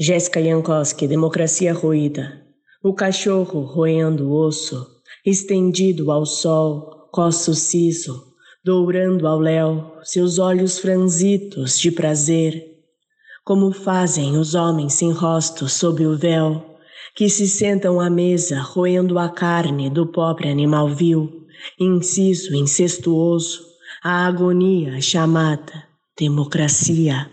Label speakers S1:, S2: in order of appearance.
S1: Jéssica Jankowski, Democracia Ruída. O cachorro roendo o osso, estendido ao sol, coço siso, dourando ao léu seus olhos franzitos de prazer, como fazem os homens sem rosto sob o véu, que se sentam à mesa roendo a carne do pobre animal vil, inciso incestuoso, a agonia chamada democracia.